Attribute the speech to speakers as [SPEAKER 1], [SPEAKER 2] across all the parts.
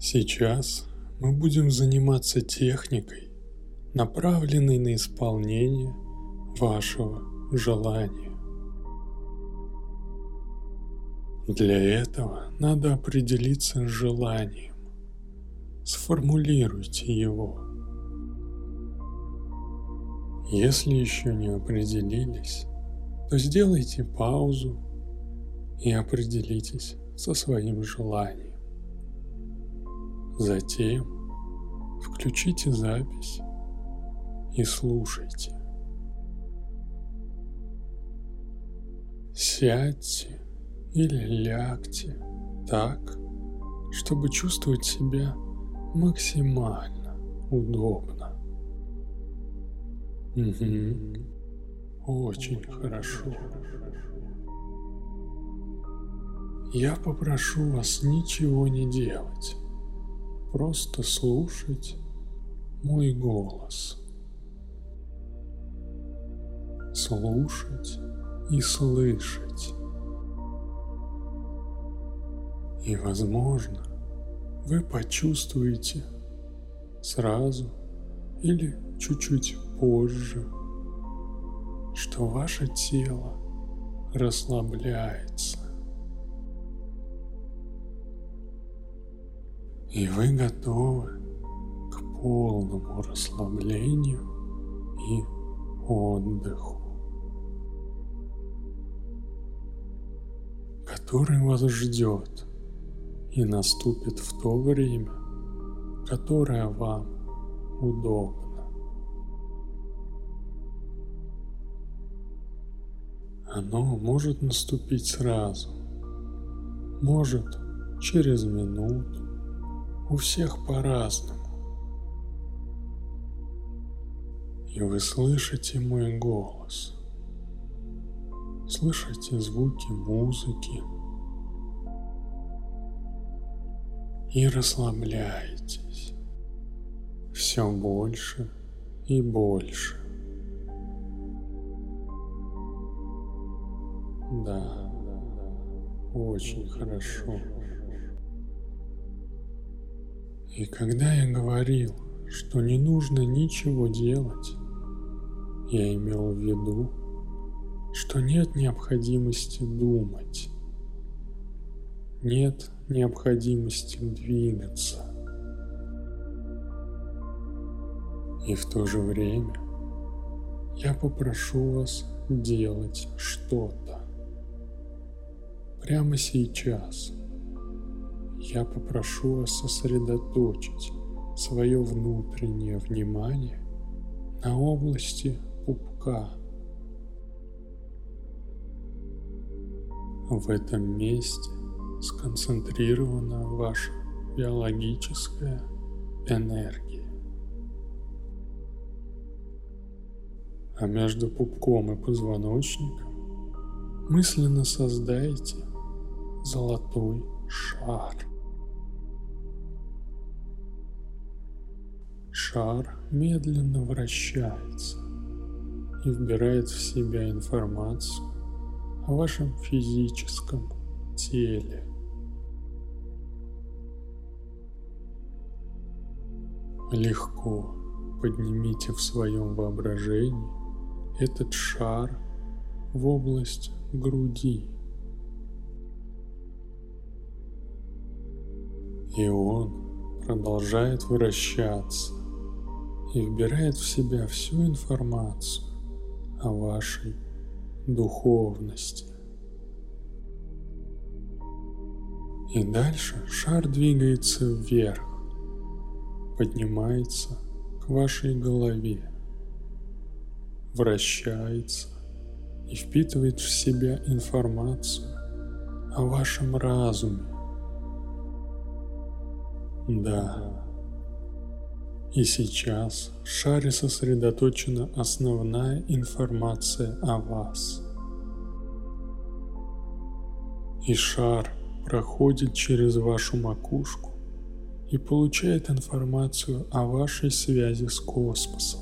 [SPEAKER 1] Сейчас мы будем заниматься техникой, направленной на исполнение вашего желания. Для этого надо определиться с желанием. Сформулируйте его. Если еще не определились, то сделайте паузу и определитесь со своим желанием. Затем включите запись и слушайте. Сядьте или лягте так, чтобы чувствовать себя максимально удобно. Угу. Очень хорошо. Я попрошу вас ничего не делать просто слушать мой голос. Слушать и слышать. И, возможно, вы почувствуете сразу или чуть-чуть позже, что ваше тело расслабляется. И вы готовы к полному расслаблению и отдыху, который вас ждет и наступит в то время, которое вам удобно. Оно может наступить сразу, может через минуту, у всех по-разному. И вы слышите мой голос, слышите звуки музыки и расслабляетесь все больше и больше. Да, очень хорошо. И когда я говорил, что не нужно ничего делать, я имел в виду, что нет необходимости думать, нет необходимости двигаться. И в то же время я попрошу вас делать что-то прямо сейчас – я попрошу вас сосредоточить свое внутреннее внимание на области пупка. В этом месте сконцентрирована ваша биологическая энергия. А между пупком и позвоночником мысленно создайте золотой шар. Шар медленно вращается и вбирает в себя информацию о вашем физическом теле. Легко поднимите в своем воображении этот шар в область груди. И он продолжает вращаться и вбирает в себя всю информацию о вашей духовности. И дальше шар двигается вверх, поднимается к вашей голове, вращается и впитывает в себя информацию о вашем разуме. Да, и сейчас в шаре сосредоточена основная информация о вас. И шар проходит через вашу макушку и получает информацию о вашей связи с космосом.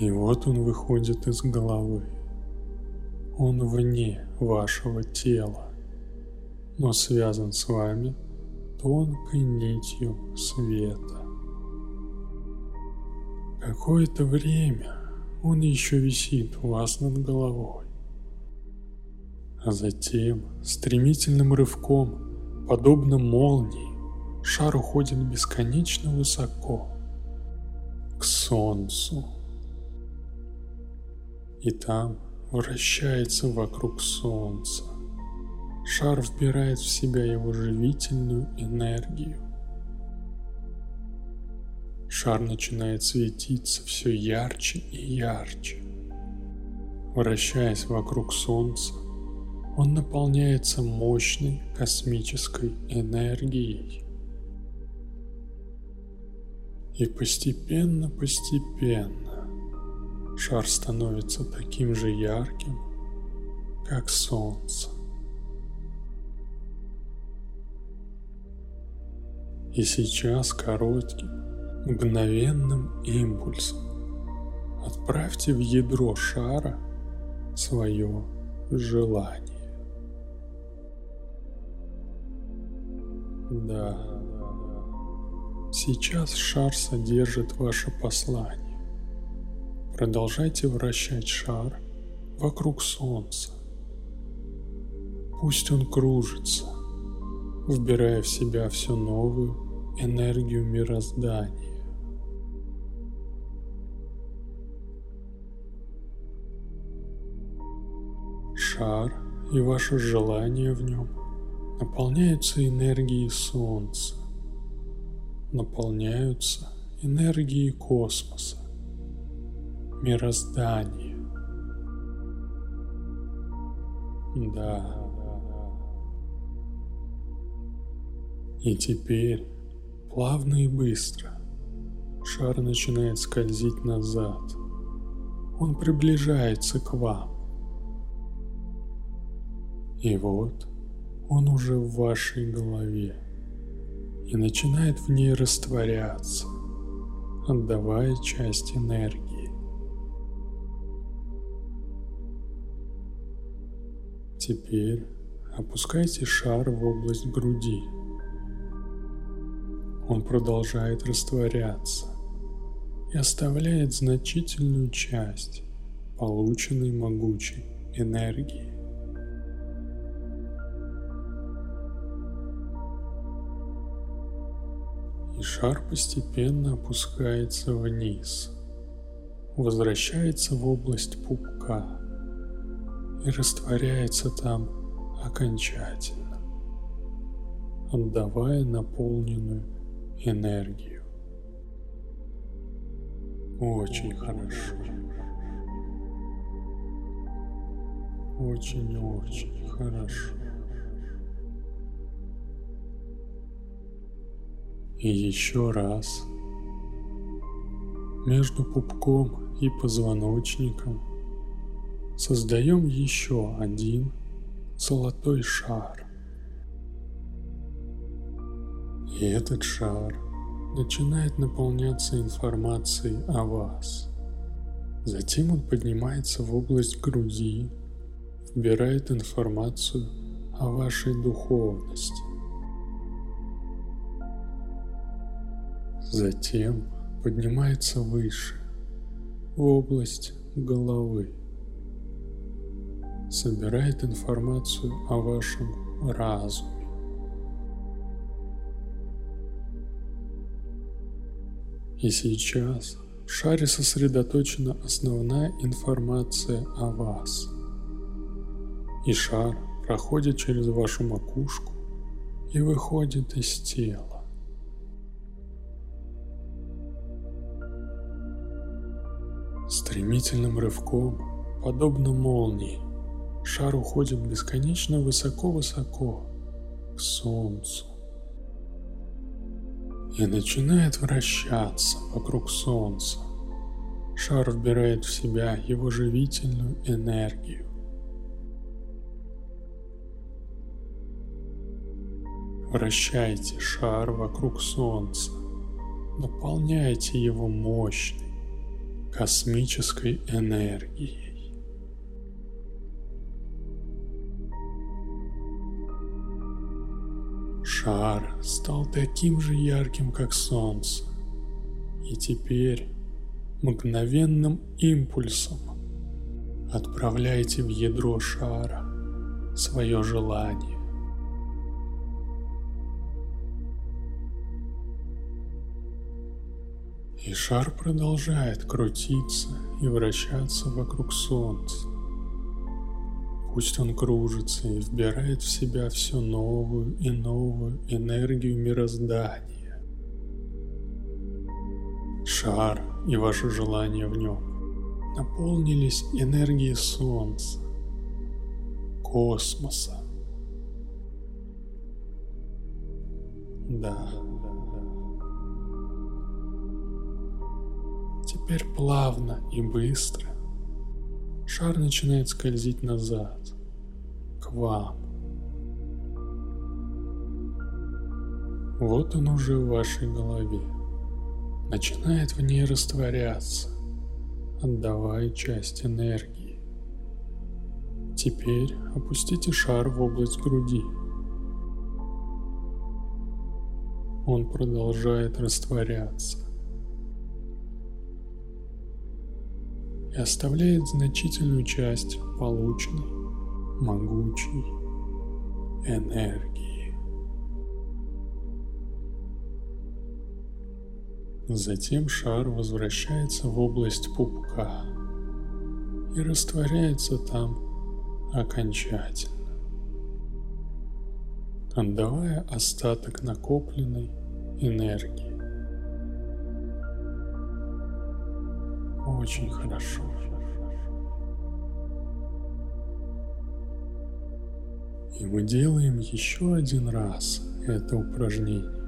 [SPEAKER 1] И вот он выходит из головы. Он вне вашего тела, но связан с вами тонкой нитью света. Какое-то время он еще висит у вас над головой. А затем, стремительным рывком, подобно молнии, шар уходит бесконечно высоко, к Солнцу. И там вращается вокруг Солнца. Шар вбирает в себя его живительную энергию. Шар начинает светиться все ярче и ярче. Вращаясь вокруг Солнца, он наполняется мощной космической энергией. И постепенно-постепенно шар становится таким же ярким, как Солнце. И сейчас коротким, мгновенным импульсом отправьте в ядро шара свое желание. Да, сейчас шар содержит ваше послание. Продолжайте вращать шар вокруг Солнца. Пусть он кружится, вбирая в себя всю новую энергию мироздания. Шар и ваше желание в нем наполняются энергией Солнца, наполняются энергией космоса, мироздания. Да. И теперь, плавно и быстро, шар начинает скользить назад. Он приближается к вам. И вот он уже в вашей голове и начинает в ней растворяться, отдавая часть энергии. Теперь опускайте шар в область груди. Он продолжает растворяться и оставляет значительную часть полученной могучей энергии. и шар постепенно опускается вниз, возвращается в область пупка и растворяется там окончательно, отдавая наполненную энергию. Очень хорошо. Очень-очень хорошо. И еще раз. Между пупком и позвоночником создаем еще один золотой шар. И этот шар начинает наполняться информацией о вас. Затем он поднимается в область груди, вбирает информацию о вашей духовности. Затем поднимается выше, в область головы. Собирает информацию о вашем разуме. И сейчас в шаре сосредоточена основная информация о вас. И шар проходит через вашу макушку и выходит из тела. Стремительным рывком, подобно молнии, шар уходит бесконечно высоко-высоко к Солнцу и начинает вращаться вокруг Солнца. Шар вбирает в себя его живительную энергию. Вращайте шар вокруг Солнца, наполняйте его мощной, космической энергией. Шар стал таким же ярким, как солнце. И теперь мгновенным импульсом отправляйте в ядро шара свое желание. И шар продолжает крутиться и вращаться вокруг Солнца. Пусть он кружится и вбирает в себя все новую и новую энергию мироздания. Шар и ваше желание в нем наполнились энергией Солнца, космоса. Да. Теперь плавно и быстро шар начинает скользить назад, к вам. Вот он уже в вашей голове. Начинает в ней растворяться, отдавая часть энергии. Теперь опустите шар в область груди. Он продолжает растворяться. Оставляет значительную часть полученной могучей энергии. Затем шар возвращается в область пупка и растворяется там окончательно, отдавая остаток накопленной энергии. Очень хорошо. И мы делаем еще один раз это упражнение.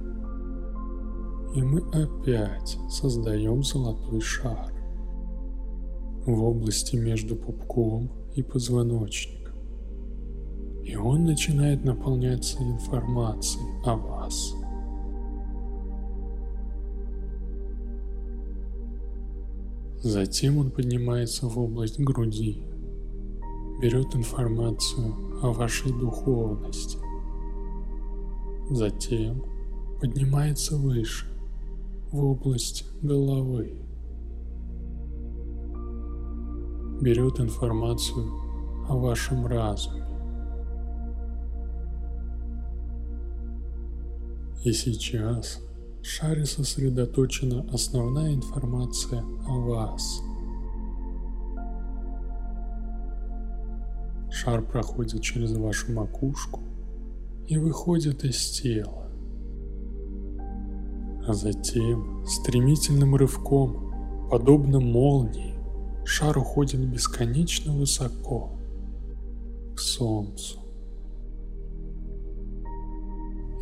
[SPEAKER 1] И мы опять создаем золотой шар в области между пупком и позвоночником. И он начинает наполняться информацией о вас – Затем он поднимается в область груди, берет информацию о вашей духовности. Затем поднимается выше, в область головы. Берет информацию о вашем разуме. И сейчас в шаре сосредоточена основная информация о вас. Шар проходит через вашу макушку и выходит из тела. А затем стремительным рывком, подобно молнии, шар уходит бесконечно высоко к Солнцу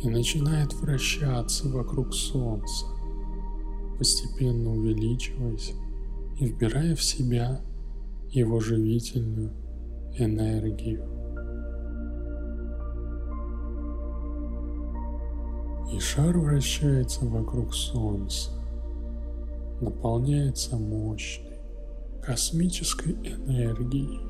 [SPEAKER 1] и начинает вращаться вокруг Солнца, постепенно увеличиваясь и вбирая в себя его живительную энергию. И шар вращается вокруг Солнца, наполняется мощной космической энергией.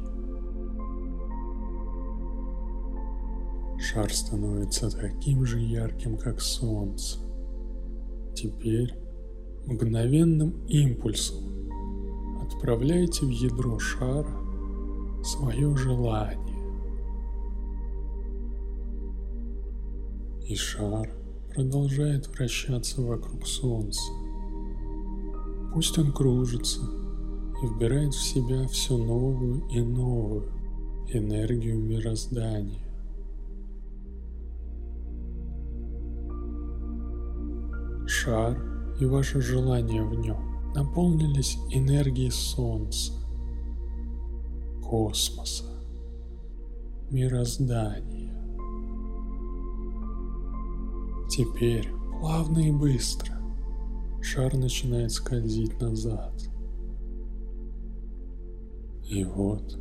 [SPEAKER 1] Шар становится таким же ярким, как солнце. Теперь мгновенным импульсом отправляйте в ядро шара свое желание. И шар продолжает вращаться вокруг Солнца. Пусть он кружится и вбирает в себя все новую и новую энергию мироздания. Шар и ваше желание в нем наполнились энергией Солнца, космоса, мироздания. Теперь плавно и быстро шар начинает скользить назад. И вот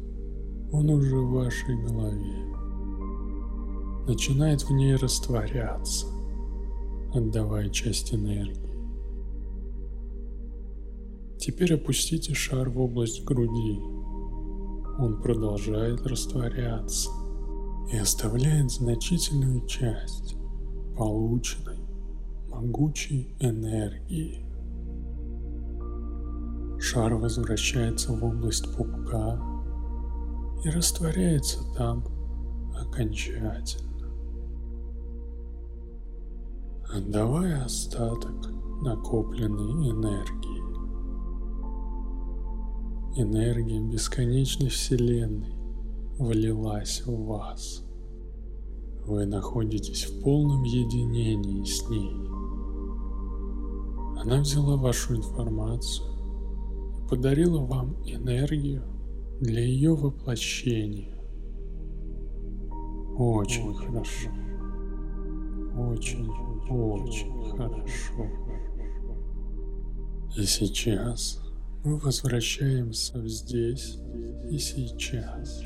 [SPEAKER 1] он уже в вашей голове. Начинает в ней растворяться отдавая часть энергии. Теперь опустите шар в область груди. Он продолжает растворяться и оставляет значительную часть полученной могучей энергии. Шар возвращается в область пупка и растворяется там окончательно, отдавая остаток накопленной энергии. Энергия бесконечной Вселенной влилась в вас. Вы находитесь в полном единении с ней. Она взяла вашу информацию и подарила вам энергию для ее воплощения. Очень хорошо. Очень, очень хорошо. И сейчас мы возвращаемся здесь и сейчас.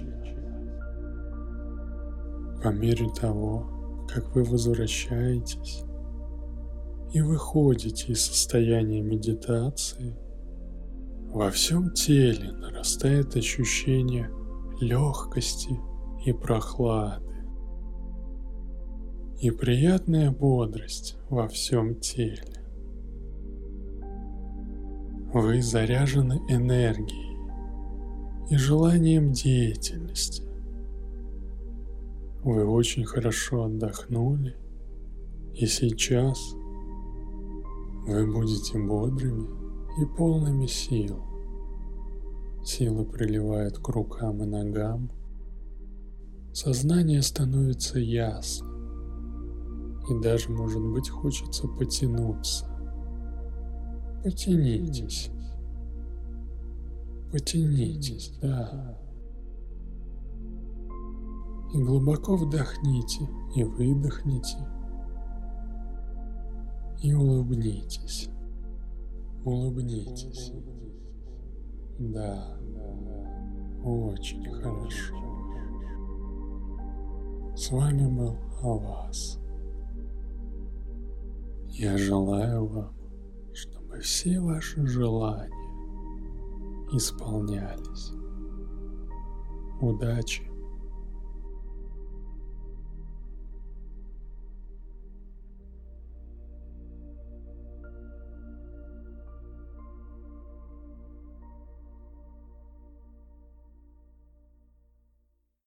[SPEAKER 1] По мере того, как вы возвращаетесь и выходите из состояния медитации, во всем теле нарастает ощущение легкости и прохлады и приятная бодрость во всем теле. Вы заряжены энергией и желанием деятельности. Вы очень хорошо отдохнули, и сейчас вы будете бодрыми и полными сил. Сила приливает к рукам и ногам. Сознание становится ясным. И даже, может быть, хочется потянуться. Потянитесь. Потянитесь, да. И глубоко вдохните и выдохните. И улыбнитесь. Улыбнитесь. Да, очень хорошо. С вами был Авас. Я желаю вам, чтобы все ваши желания исполнялись. Удачи!